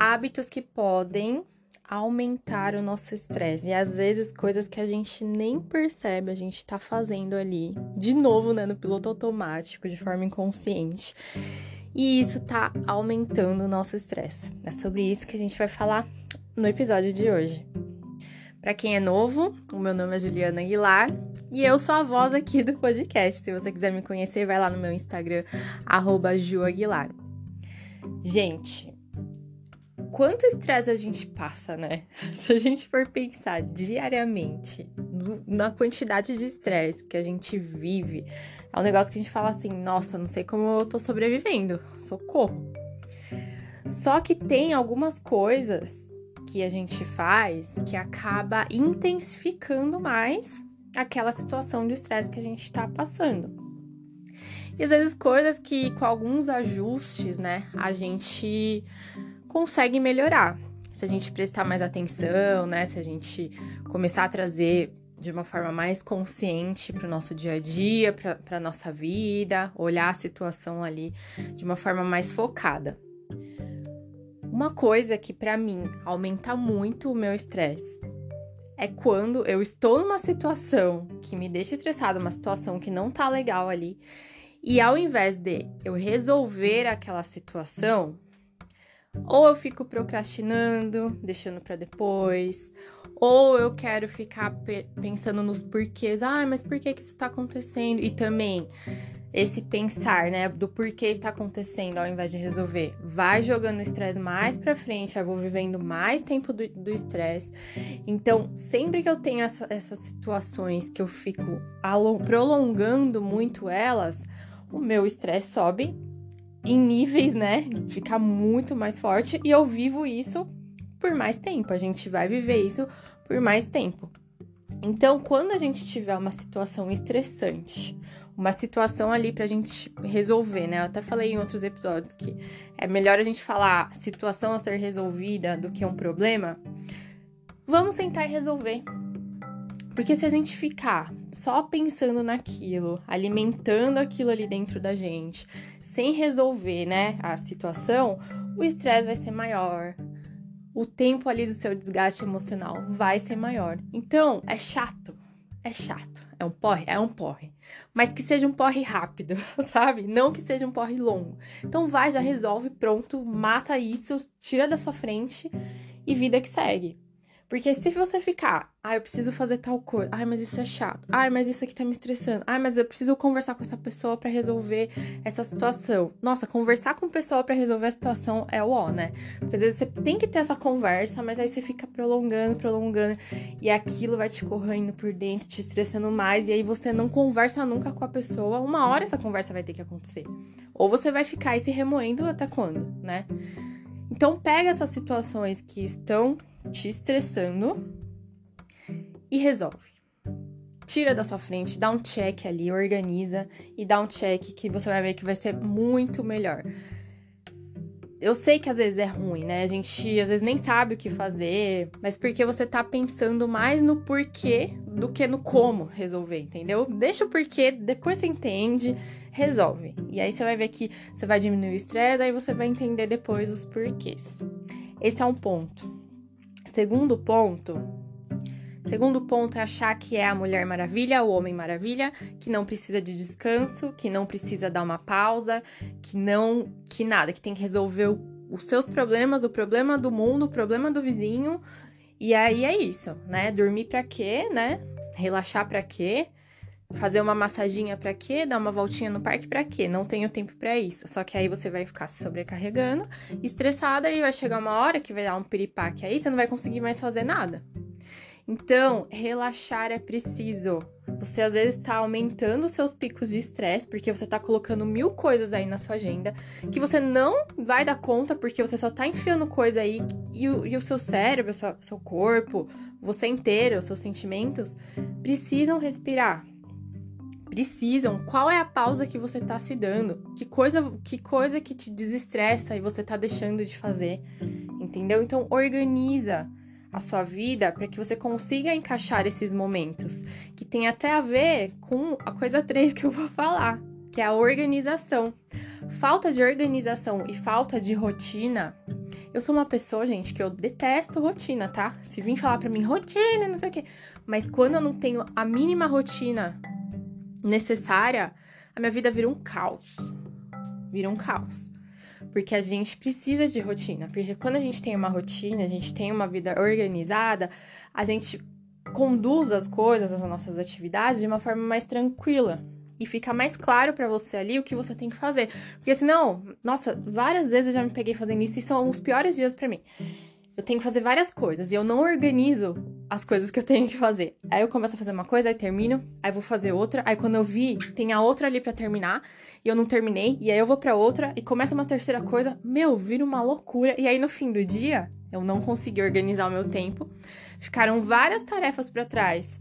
hábitos que podem aumentar o nosso estresse. E às vezes coisas que a gente nem percebe, a gente tá fazendo ali, de novo, né, no piloto automático, de forma inconsciente. E isso tá aumentando o nosso estresse. É sobre isso que a gente vai falar no episódio de hoje. Para quem é novo, o meu nome é Juliana Aguilar e eu sou a voz aqui do podcast. Se você quiser me conhecer, vai lá no meu Instagram, @juaguilar. Gente, quanto estresse a gente passa, né? Se a gente for pensar diariamente na quantidade de estresse que a gente vive, é um negócio que a gente fala assim: nossa, não sei como eu tô sobrevivendo, socorro. Só que tem algumas coisas que a gente faz que acaba intensificando mais aquela situação de estresse que a gente está passando. E às vezes coisas que com alguns ajustes, né, a gente consegue melhorar. Se a gente prestar mais atenção, né? Se a gente começar a trazer de uma forma mais consciente para o nosso dia a dia, para a nossa vida, olhar a situação ali de uma forma mais focada. Uma coisa que para mim aumenta muito o meu estresse é quando eu estou numa situação que me deixa estressada, uma situação que não tá legal ali, e ao invés de eu resolver aquela situação, ou eu fico procrastinando, deixando para depois, ou eu quero ficar pe pensando nos porquês. Ah, mas por que, que isso tá acontecendo? E também esse pensar, né, do porquê está acontecendo ao invés de resolver. Vai jogando o estresse mais para frente, eu vou vivendo mais tempo do estresse. Então, sempre que eu tenho essa, essas situações que eu fico prolongando muito elas, o meu estresse sobe em níveis, né? Fica muito mais forte e eu vivo isso por mais tempo. A gente vai viver isso por mais tempo. Então, quando a gente tiver uma situação estressante, uma situação ali pra gente resolver, né? Eu até falei em outros episódios que é melhor a gente falar situação a ser resolvida do que um problema. Vamos tentar resolver. Porque se a gente ficar só pensando naquilo, alimentando aquilo ali dentro da gente, sem resolver, né, a situação, o estresse vai ser maior. O tempo ali do seu desgaste emocional vai ser maior. Então, é chato. É chato. É um porre? É um porre. Mas que seja um porre rápido, sabe? Não que seja um porre longo. Então vai, já resolve, pronto, mata isso, tira da sua frente e vida que segue. Porque se você ficar, ah, eu preciso fazer tal coisa, ai, mas isso é chato, ai, mas isso aqui tá me estressando, ai, mas eu preciso conversar com essa pessoa para resolver essa situação. Nossa, conversar com pessoa para resolver a situação é o ó, né? Porque às vezes você tem que ter essa conversa, mas aí você fica prolongando, prolongando, e aquilo vai te correndo por dentro, te estressando mais, e aí você não conversa nunca com a pessoa. Uma hora essa conversa vai ter que acontecer. Ou você vai ficar aí se remoendo até quando, né? Então pega essas situações que estão te estressando e resolve. Tira da sua frente, dá um check ali, organiza e dá um check que você vai ver que vai ser muito melhor. Eu sei que às vezes é ruim, né? A gente às vezes nem sabe o que fazer, mas porque você tá pensando mais no porquê do que no como resolver, entendeu? Deixa o porquê, depois você entende, resolve. E aí você vai ver que você vai diminuir o estresse, aí você vai entender depois os porquês. Esse é um ponto. Segundo ponto, segundo ponto é achar que é a Mulher Maravilha, o Homem Maravilha, que não precisa de descanso, que não precisa dar uma pausa, que não, que nada, que tem que resolver o, os seus problemas, o problema do mundo, o problema do vizinho. E aí é isso, né? Dormir para quê, né? Relaxar para quê? Fazer uma massaginha para quê? Dar uma voltinha no parque para quê? Não tenho tempo para isso. Só que aí você vai ficar se sobrecarregando, estressada e vai chegar uma hora que vai dar um piripaque aí, você não vai conseguir mais fazer nada. Então, relaxar é preciso. Você às vezes está aumentando os seus picos de estresse porque você está colocando mil coisas aí na sua agenda que você não vai dar conta porque você só está enfiando coisa aí e o, e o seu cérebro, o seu, seu corpo, você inteiro, os seus sentimentos precisam respirar precisam, qual é a pausa que você está se dando, que coisa, que coisa que te desestressa e você está deixando de fazer, entendeu? Então organiza a sua vida para que você consiga encaixar esses momentos, que tem até a ver com a coisa 3 que eu vou falar, que é a organização. Falta de organização e falta de rotina Eu sou uma pessoa, gente, que eu detesto rotina, tá? Se vir falar pra mim rotina, não sei o quê. Mas quando eu não tenho a mínima rotina necessária, a minha vida vira um caos. Vira um caos. Porque a gente precisa de rotina. Porque quando a gente tem uma rotina, a gente tem uma vida organizada, a gente conduz as coisas, as nossas atividades de uma forma mais tranquila e fica mais claro para você ali o que você tem que fazer. Porque senão, nossa, várias vezes eu já me peguei fazendo isso e são os piores dias para mim. Eu tenho que fazer várias coisas e eu não organizo as coisas que eu tenho que fazer. Aí eu começo a fazer uma coisa, aí termino, aí vou fazer outra, aí quando eu vi, tem a outra ali para terminar e eu não terminei, e aí eu vou para outra e começa uma terceira coisa, meu, vira uma loucura. E aí no fim do dia, eu não consegui organizar o meu tempo. Ficaram várias tarefas para trás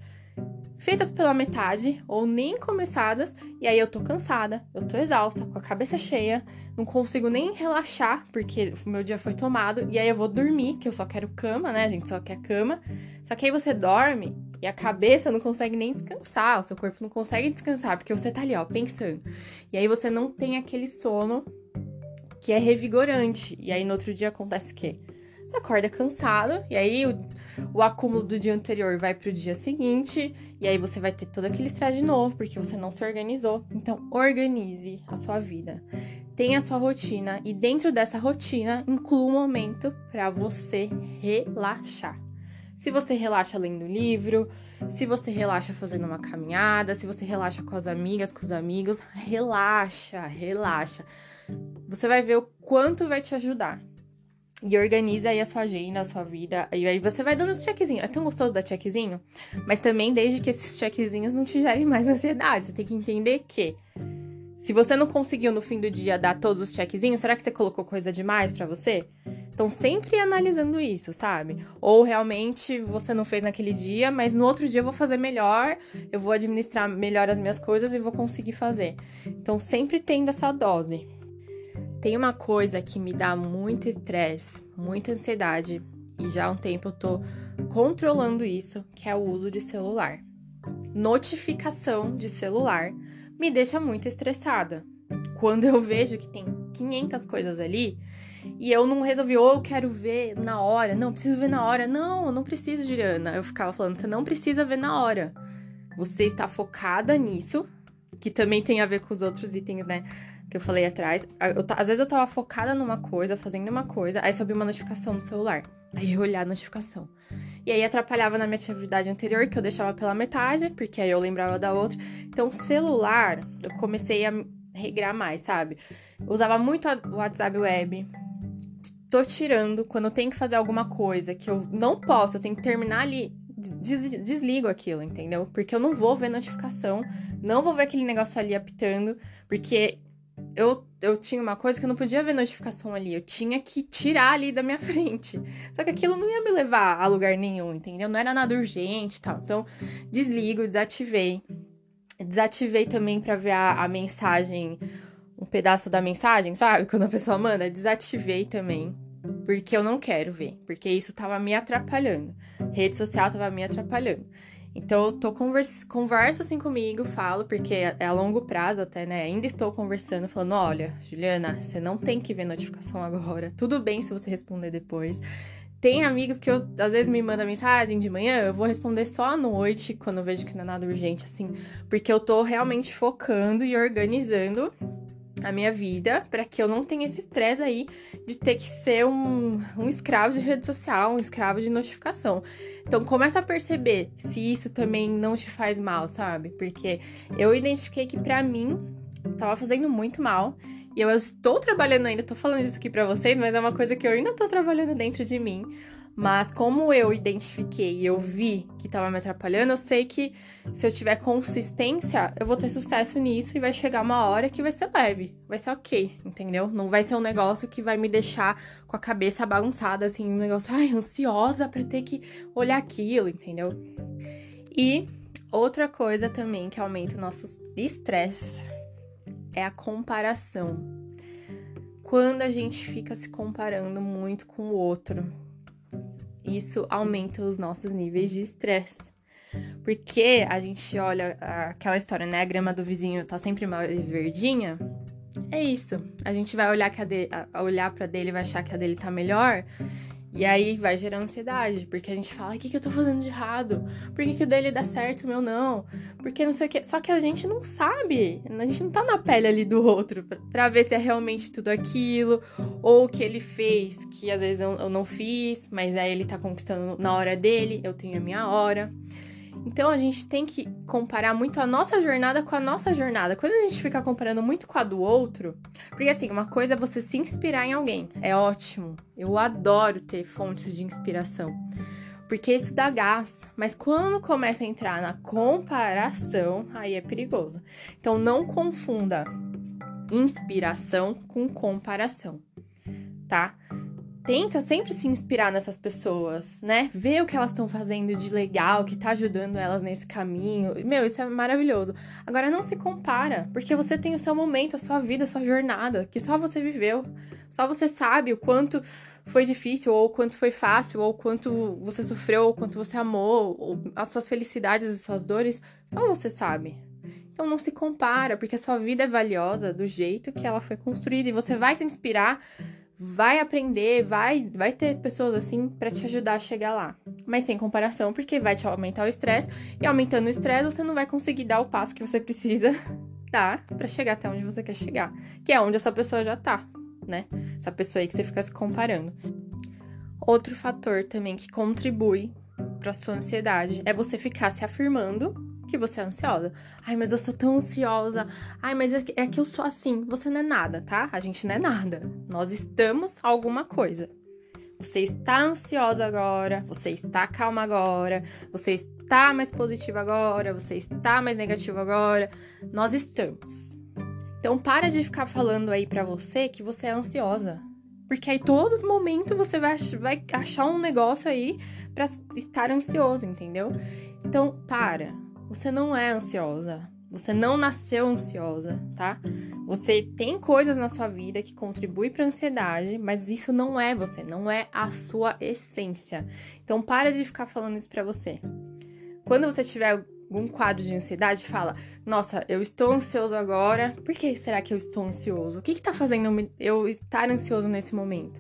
feitas pela metade ou nem começadas, e aí eu tô cansada, eu tô exausta, com a cabeça cheia, não consigo nem relaxar porque o meu dia foi tomado, e aí eu vou dormir, que eu só quero cama, né? A gente só quer cama. Só que aí você dorme e a cabeça não consegue nem descansar, o seu corpo não consegue descansar, porque você tá ali, ó, pensando. E aí você não tem aquele sono que é revigorante. E aí no outro dia acontece o quê? Você acorda cansado, e aí o, o acúmulo do dia anterior vai pro dia seguinte, e aí você vai ter todo aquele estresse de novo, porque você não se organizou. Então, organize a sua vida. Tenha a sua rotina, e dentro dessa rotina, inclua um momento para você relaxar. Se você relaxa lendo livro, se você relaxa fazendo uma caminhada, se você relaxa com as amigas, com os amigos, relaxa, relaxa. Você vai ver o quanto vai te ajudar. E organiza aí a sua agenda, a sua vida. E aí você vai dando os checkzinhos. É tão gostoso dar checkzinho. Mas também desde que esses checkzinhos não te gerem mais ansiedade. Você tem que entender que se você não conseguiu no fim do dia dar todos os checkzinhos, será que você colocou coisa demais para você? Então sempre analisando isso, sabe? Ou realmente você não fez naquele dia, mas no outro dia eu vou fazer melhor, eu vou administrar melhor as minhas coisas e vou conseguir fazer. Então sempre tendo essa dose. Tem uma coisa que me dá muito estresse, muita ansiedade, e já há um tempo eu tô controlando isso, que é o uso de celular. Notificação de celular me deixa muito estressada. Quando eu vejo que tem 500 coisas ali e eu não resolvi, ou eu quero ver na hora, não, preciso ver na hora. Não, eu não preciso, Juliana. Eu ficava falando, você não precisa ver na hora. Você está focada nisso, que também tem a ver com os outros itens, né? Que eu falei atrás. Eu, às vezes eu tava focada numa coisa, fazendo uma coisa, aí subiu uma notificação no celular. Aí eu olhar a notificação. E aí atrapalhava na minha atividade anterior, que eu deixava pela metade, porque aí eu lembrava da outra. Então, celular, eu comecei a regrar mais, sabe? Eu usava muito o WhatsApp web. Tô tirando quando eu tenho que fazer alguma coisa que eu não posso, eu tenho que terminar ali Des, desligo aquilo, entendeu? Porque eu não vou ver notificação, não vou ver aquele negócio ali apitando, porque eu, eu tinha uma coisa que eu não podia ver notificação ali, eu tinha que tirar ali da minha frente. Só que aquilo não ia me levar a lugar nenhum, entendeu? Não era nada urgente e tal. Então, desligo, desativei. Desativei também para ver a, a mensagem, um pedaço da mensagem, sabe? Quando a pessoa manda, desativei também. Porque eu não quero ver, porque isso tava me atrapalhando. Rede social tava me atrapalhando. Então eu tô conversa, converso assim comigo, falo, porque é, é a longo prazo até, né? Ainda estou conversando, falando: olha, Juliana, você não tem que ver notificação agora. Tudo bem se você responder depois. Tem amigos que eu, às vezes me mandam mensagem de manhã, eu vou responder só à noite, quando eu vejo que não é nada urgente, assim, porque eu tô realmente focando e organizando a minha vida para que eu não tenha esse estresse aí de ter que ser um, um escravo de rede social, um escravo de notificação. Então começa a perceber se isso também não te faz mal, sabe? Porque eu identifiquei que para mim tava fazendo muito mal. E eu estou trabalhando ainda, tô falando isso aqui para vocês, mas é uma coisa que eu ainda tô trabalhando dentro de mim mas como eu identifiquei e eu vi que estava me atrapalhando, eu sei que se eu tiver consistência, eu vou ter sucesso nisso e vai chegar uma hora que vai ser leve, vai ser ok, entendeu? Não vai ser um negócio que vai me deixar com a cabeça bagunçada, assim, um negócio, ai, ansiosa para ter que olhar aquilo, entendeu? E outra coisa também que aumenta o nosso estresse é a comparação. Quando a gente fica se comparando muito com o outro, isso aumenta os nossos níveis de estresse. Porque a gente olha aquela história, né? A grama do vizinho tá sempre mais verdinha. é isso. A gente vai olhar, que a de, olhar pra dele e vai achar que a dele tá melhor. E aí vai gerar ansiedade, porque a gente fala, o que, que eu tô fazendo de errado? Por que, que o dele dá certo o meu não? Porque não sei o que. Só que a gente não sabe. A gente não tá na pele ali do outro pra ver se é realmente tudo aquilo, ou o que ele fez, que às vezes eu, eu não fiz, mas aí ele tá conquistando na hora dele, eu tenho a minha hora. Então a gente tem que comparar muito a nossa jornada com a nossa jornada. Quando a gente fica comparando muito com a do outro, porque assim, uma coisa é você se inspirar em alguém, é ótimo. Eu adoro ter fontes de inspiração. Porque isso dá gás, mas quando começa a entrar na comparação, aí é perigoso. Então não confunda inspiração com comparação, tá? Tenta sempre se inspirar nessas pessoas, né? Ver o que elas estão fazendo de legal, que tá ajudando elas nesse caminho. Meu, isso é maravilhoso. Agora não se compara, porque você tem o seu momento, a sua vida, a sua jornada, que só você viveu. Só você sabe o quanto foi difícil, ou o quanto foi fácil, ou o quanto você sofreu, ou o quanto você amou, ou as suas felicidades e suas dores, só você sabe. Então não se compara, porque a sua vida é valiosa do jeito que ela foi construída e você vai se inspirar vai aprender, vai, vai ter pessoas assim para te ajudar a chegar lá. Mas sem comparação, porque vai te aumentar o estresse e aumentando o estresse você não vai conseguir dar o passo que você precisa dar para chegar até onde você quer chegar, que é onde essa pessoa já tá, né? Essa pessoa aí que você fica se comparando. Outro fator também que contribui para sua ansiedade é você ficar se afirmando que você é ansiosa. Ai, mas eu sou tão ansiosa. Ai, mas é que, é que eu sou assim. Você não é nada, tá? A gente não é nada. Nós estamos alguma coisa. Você está ansiosa agora, você está calma agora, você está mais positiva agora, você está mais negativa agora. Nós estamos. Então para de ficar falando aí para você que você é ansiosa. Porque aí todo momento você vai, vai achar um negócio aí para estar ansioso, entendeu? Então para. Você não é ansiosa. Você não nasceu ansiosa, tá? Você tem coisas na sua vida que contribuem para ansiedade, mas isso não é você, não é a sua essência. Então para de ficar falando isso para você. Quando você tiver algum quadro de ansiedade, fala: "Nossa, eu estou ansioso agora. Por que será que eu estou ansioso? O que está fazendo eu estar ansioso nesse momento?"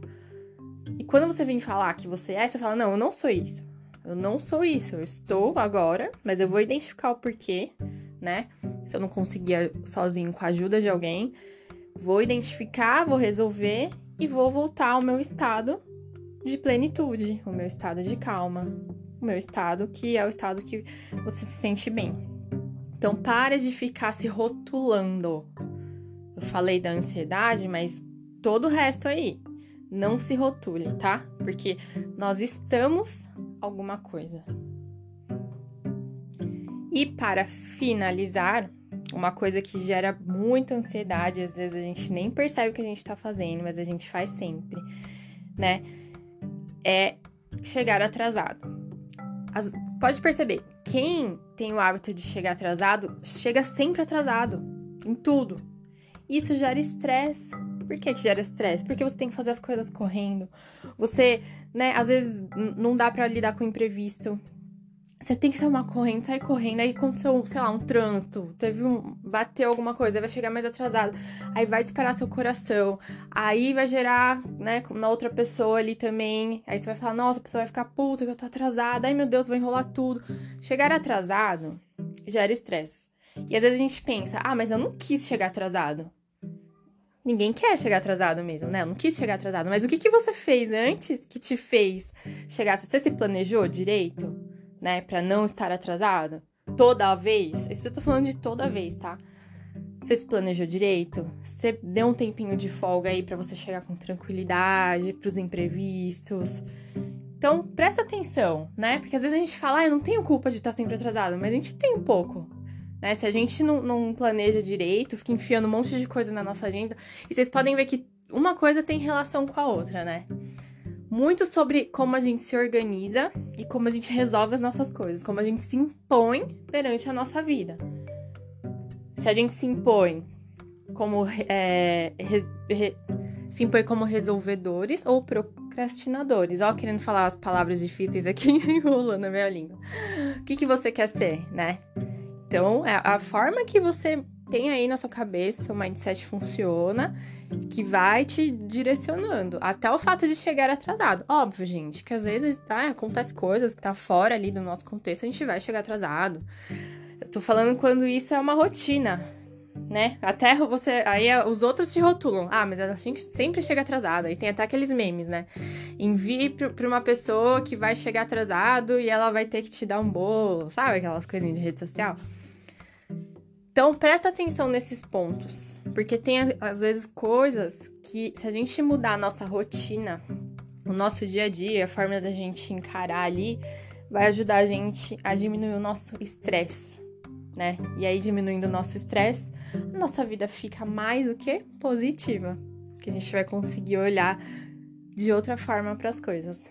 E quando você vem falar que você é, você fala: "Não, eu não sou isso. Eu não sou isso, eu estou agora, mas eu vou identificar o porquê, né? Se eu não conseguir sozinho com a ajuda de alguém, vou identificar, vou resolver e vou voltar ao meu estado de plenitude, o meu estado de calma, o meu estado que é o estado que você se sente bem. Então, para de ficar se rotulando. Eu falei da ansiedade, mas todo o resto aí. Não se rotule, tá? Porque nós estamos alguma coisa. E para finalizar, uma coisa que gera muita ansiedade, às vezes a gente nem percebe o que a gente está fazendo, mas a gente faz sempre, né? É chegar atrasado. As, pode perceber, quem tem o hábito de chegar atrasado, chega sempre atrasado, em tudo. Isso gera estresse, por que, gera estresse? Porque você tem que fazer as coisas correndo. Você, né, às vezes não dá para lidar com o imprevisto. Você tem que uma correndo, sair correndo, aí aconteceu, sei lá, um trânsito, teve um. bateu alguma coisa, aí vai chegar mais atrasado, aí vai disparar seu coração, aí vai gerar, né, na outra pessoa ali também. Aí você vai falar, nossa, a pessoa vai ficar puta que eu tô atrasada, ai meu Deus, vou enrolar tudo. Chegar atrasado gera estresse. E às vezes a gente pensa, ah, mas eu não quis chegar atrasado. Ninguém quer chegar atrasado mesmo, né? Eu não quis chegar atrasado. Mas o que, que você fez antes que te fez chegar? Você se planejou direito, né? Pra não estar atrasado? Toda vez? Isso eu tô falando de toda vez, tá? Você se planejou direito? Você deu um tempinho de folga aí para você chegar com tranquilidade, pros imprevistos? Então, presta atenção, né? Porque às vezes a gente fala, ah, eu não tenho culpa de estar sempre atrasado, mas a gente tem um pouco, né? Se a gente não, não planeja direito, fica enfiando um monte de coisa na nossa agenda. E vocês podem ver que uma coisa tem relação com a outra, né? Muito sobre como a gente se organiza e como a gente resolve as nossas coisas, como a gente se impõe perante a nossa vida. Se a gente se impõe como é, re, re, se impõe como resolvedores ou procrastinadores. Ó, querendo falar as palavras difíceis aqui enrolando a minha língua. O que, que você quer ser, né? Então, é a forma que você tem aí na sua cabeça, seu mindset funciona, que vai te direcionando. Até o fato de chegar atrasado. Óbvio, gente, que às vezes tá, acontece coisas que tá fora ali do nosso contexto, a gente vai chegar atrasado. Eu tô falando quando isso é uma rotina, né? Até você. Aí os outros te rotulam. Ah, mas a gente sempre chega atrasada. E tem até aqueles memes, né? Envie pra uma pessoa que vai chegar atrasado e ela vai ter que te dar um bolo. Sabe aquelas coisinhas de rede social? Então, presta atenção nesses pontos, porque tem às vezes coisas que se a gente mudar a nossa rotina, o nosso dia a dia, a forma da gente encarar ali, vai ajudar a gente a diminuir o nosso estresse, né? E aí diminuindo o nosso estresse, a nossa vida fica mais do que positiva, que a gente vai conseguir olhar de outra forma para as coisas.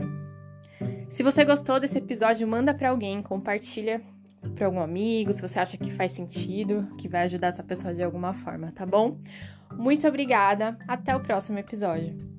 Se você gostou desse episódio, manda para alguém, compartilha para algum amigo, se você acha que faz sentido, que vai ajudar essa pessoa de alguma forma, tá bom? Muito obrigada, até o próximo episódio.